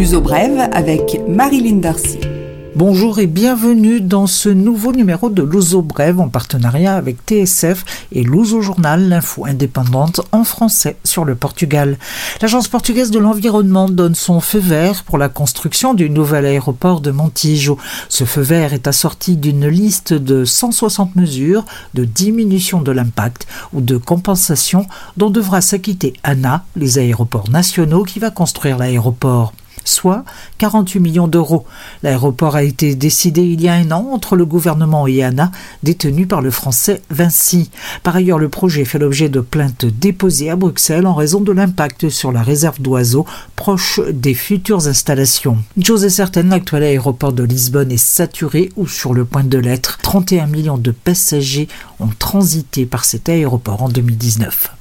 L'uso brève avec Marilyn Darcy. Bonjour et bienvenue dans ce nouveau numéro de Luso Brève en partenariat avec TSF et Luso Journal, l'info indépendante en français sur le Portugal. L'agence portugaise de l'environnement donne son feu vert pour la construction du nouvel aéroport de Montijo. Ce feu vert est assorti d'une liste de 160 mesures de diminution de l'impact ou de compensation dont devra s'acquitter ANA, les aéroports nationaux qui va construire l'aéroport soit 48 millions d'euros. L'aéroport a été décidé il y a un an entre le gouvernement et ANA, détenu par le français Vinci. Par ailleurs, le projet fait l'objet de plaintes déposées à Bruxelles en raison de l'impact sur la réserve d'oiseaux proche des futures installations. Chose est certaine, l'actuel aéroport de Lisbonne est saturé ou sur le point de l'être. 31 millions de passagers ont transité par cet aéroport en 2019.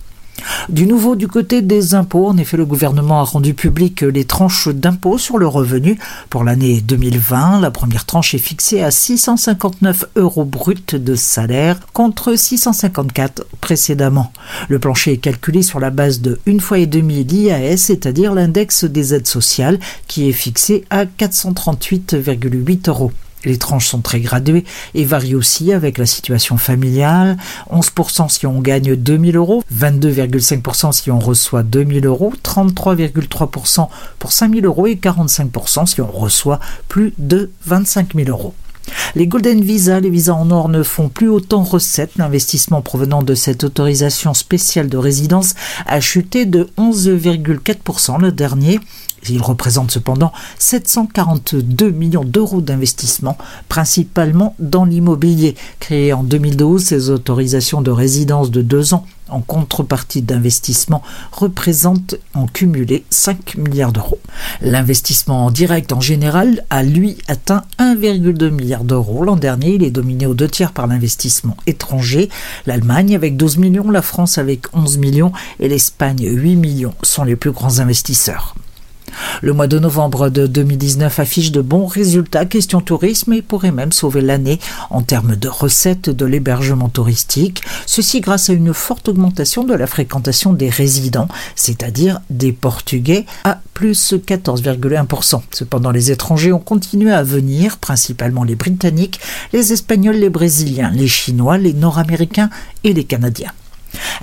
Du nouveau du côté des impôts, en effet, le gouvernement a rendu public les tranches d'impôts sur le revenu pour l'année 2020. La première tranche est fixée à 659 euros bruts de salaire contre 654 précédemment. Le plancher est calculé sur la base de une fois et demi l'IAS, c'est-à-dire l'index des aides sociales, qui est fixé à 438,8 euros. Les tranches sont très graduées et varient aussi avec la situation familiale. 11% si on gagne 2000 euros, 22,5% si on reçoit 2000 euros, 33,3% pour 5000 euros et 45% si on reçoit plus de 25 000 euros. Les Golden Visa, les visas en or ne font plus autant recette. L'investissement provenant de cette autorisation spéciale de résidence a chuté de 11,4% le dernier. Il représente cependant 742 millions d'euros d'investissement, principalement dans l'immobilier. Créé en 2012, ces autorisations de résidence de deux ans en contrepartie d'investissement représentent en cumulé 5 milliards d'euros. L'investissement en direct en général a lui atteint 1,2 milliard d'euros. L'an dernier, il est dominé aux deux tiers par l'investissement étranger. L'Allemagne avec 12 millions, la France avec 11 millions et l'Espagne 8 millions sont les plus grands investisseurs. Le mois de novembre de 2019 affiche de bons résultats question tourisme et pourrait même sauver l'année en termes de recettes de l'hébergement touristique. Ceci grâce à une forte augmentation de la fréquentation des résidents, c'est-à-dire des Portugais, à plus 14,1%. Cependant, les étrangers ont continué à venir, principalement les Britanniques, les Espagnols, les Brésiliens, les Chinois, les Nord-Américains et les Canadiens.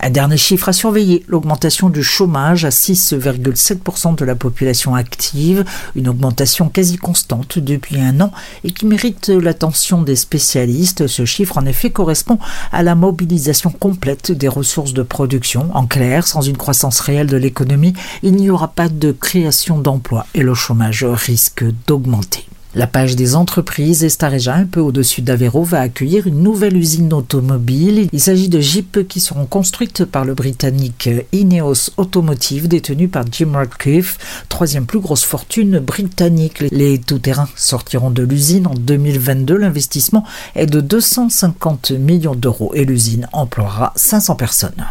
Un dernier chiffre à surveiller, l'augmentation du chômage à 6,7% de la population active, une augmentation quasi constante depuis un an et qui mérite l'attention des spécialistes. Ce chiffre en effet correspond à la mobilisation complète des ressources de production. En clair, sans une croissance réelle de l'économie, il n'y aura pas de création d'emplois et le chômage risque d'augmenter. La page des entreprises Estareja, un peu au-dessus d'Avero, va accueillir une nouvelle usine automobile. Il s'agit de Jeeps qui seront construites par le britannique Ineos Automotive, détenu par Jim Radcliffe, troisième plus grosse fortune britannique. Les tout-terrains sortiront de l'usine en 2022. L'investissement est de 250 millions d'euros et l'usine emploiera 500 personnes.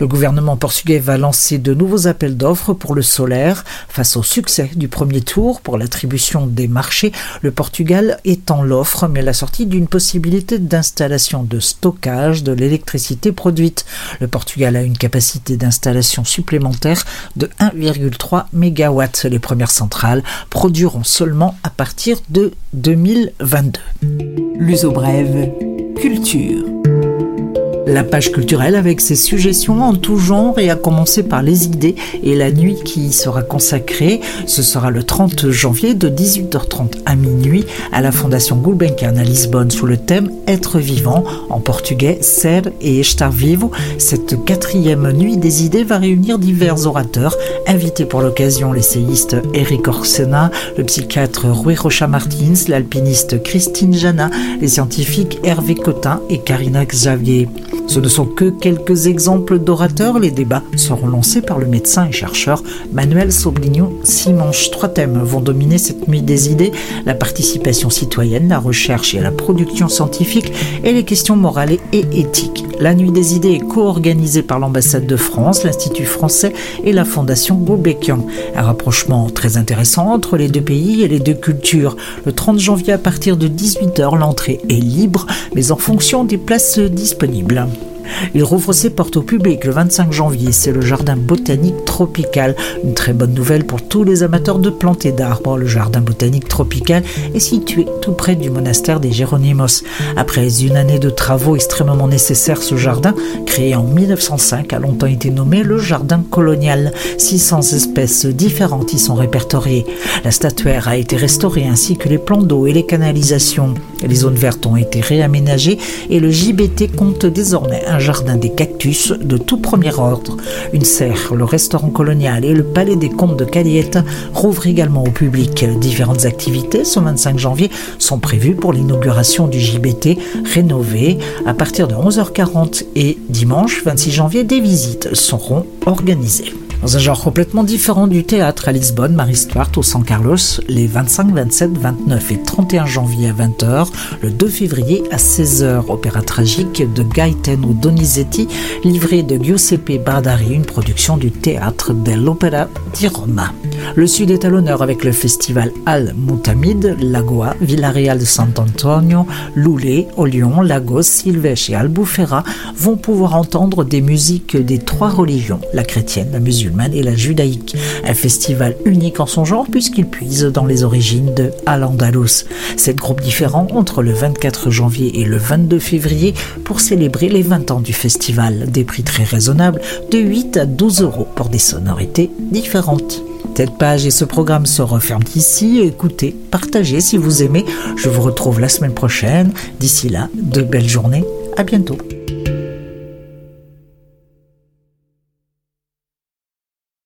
Le gouvernement portugais va lancer de nouveaux appels d'offres pour le solaire. Face au succès du premier tour pour l'attribution des marchés, le Portugal étend l'offre, mais la sortie d'une possibilité d'installation de stockage de l'électricité produite. Le Portugal a une capacité d'installation supplémentaire de 1,3 MW. Les premières centrales produiront seulement à partir de 2022. L'uso brève, culture. La page culturelle avec ses suggestions en tout genre et à commencer par les idées et la nuit qui y sera consacrée. Ce sera le 30 janvier de 18h30 à minuit à la Fondation Gulbenkian à Lisbonne sous le thème Être vivant en portugais Ser et Estar Vivo. Cette quatrième nuit des idées va réunir divers orateurs invités pour l'occasion l'essayiste Eric Orsena, le psychiatre Rui Rocha Martins, l'alpiniste Christine Jana, les scientifiques Hervé Cotin et Karina Xavier. Ce ne sont que quelques exemples d'orateurs. Les débats seront lancés par le médecin et chercheur Manuel Soblignon Simanche. Trois thèmes vont dominer cette nuit des idées la participation citoyenne, la recherche et la production scientifique et les questions morales et éthiques. La nuit des idées est co-organisée par l'ambassade de France, l'Institut français et la Fondation Gulbenkian. Un rapprochement très intéressant entre les deux pays et les deux cultures. Le 30 janvier à partir de 18h, l'entrée est libre, mais en fonction des places disponibles. Il rouvre ses portes au public le 25 janvier. C'est le jardin botanique tropical. Une très bonne nouvelle pour tous les amateurs de plantes et d'arbres. Le jardin botanique tropical est situé tout près du monastère des Géronimos. Après une année de travaux extrêmement nécessaires, ce jardin, créé en 1905, a longtemps été nommé le jardin colonial. 600 espèces différentes y sont répertoriées. La statuaire a été restaurée ainsi que les plans d'eau et les canalisations. Les zones vertes ont été réaménagées et le JBT compte désormais un jardin des cactus de tout premier ordre. Une serre, le restaurant colonial et le palais des comtes de Caliette rouvrent également au public. Différentes activités ce 25 janvier sont prévues pour l'inauguration du JBT rénové à partir de 11h40 et dimanche 26 janvier des visites seront organisées. Dans un genre complètement différent du théâtre à Lisbonne, Marie Stuart au San Carlos, les 25, 27, 29 et 31 janvier à 20h, le 2 février à 16h, opéra tragique de Gaetano Donizetti, livré de Giuseppe Bardari, une production du théâtre dell'Opera di Roma. Le Sud est à l'honneur avec le festival Al Mutamid, Lagoa, Villarreal de Sant'Antonio, Loulé, Olion, Lagos, Silvèche et Albufera vont pouvoir entendre des musiques des trois religions, la chrétienne, la musulmane, et la judaïque. Un festival unique en son genre puisqu'il puise dans les origines de Al-Andalus. Sept groupes différents entre le 24 janvier et le 22 février pour célébrer les 20 ans du festival. Des prix très raisonnables de 8 à 12 euros pour des sonorités différentes. Cette page et ce programme se referment ici. Écoutez, partagez si vous aimez. Je vous retrouve la semaine prochaine. D'ici là, de belles journées. À bientôt.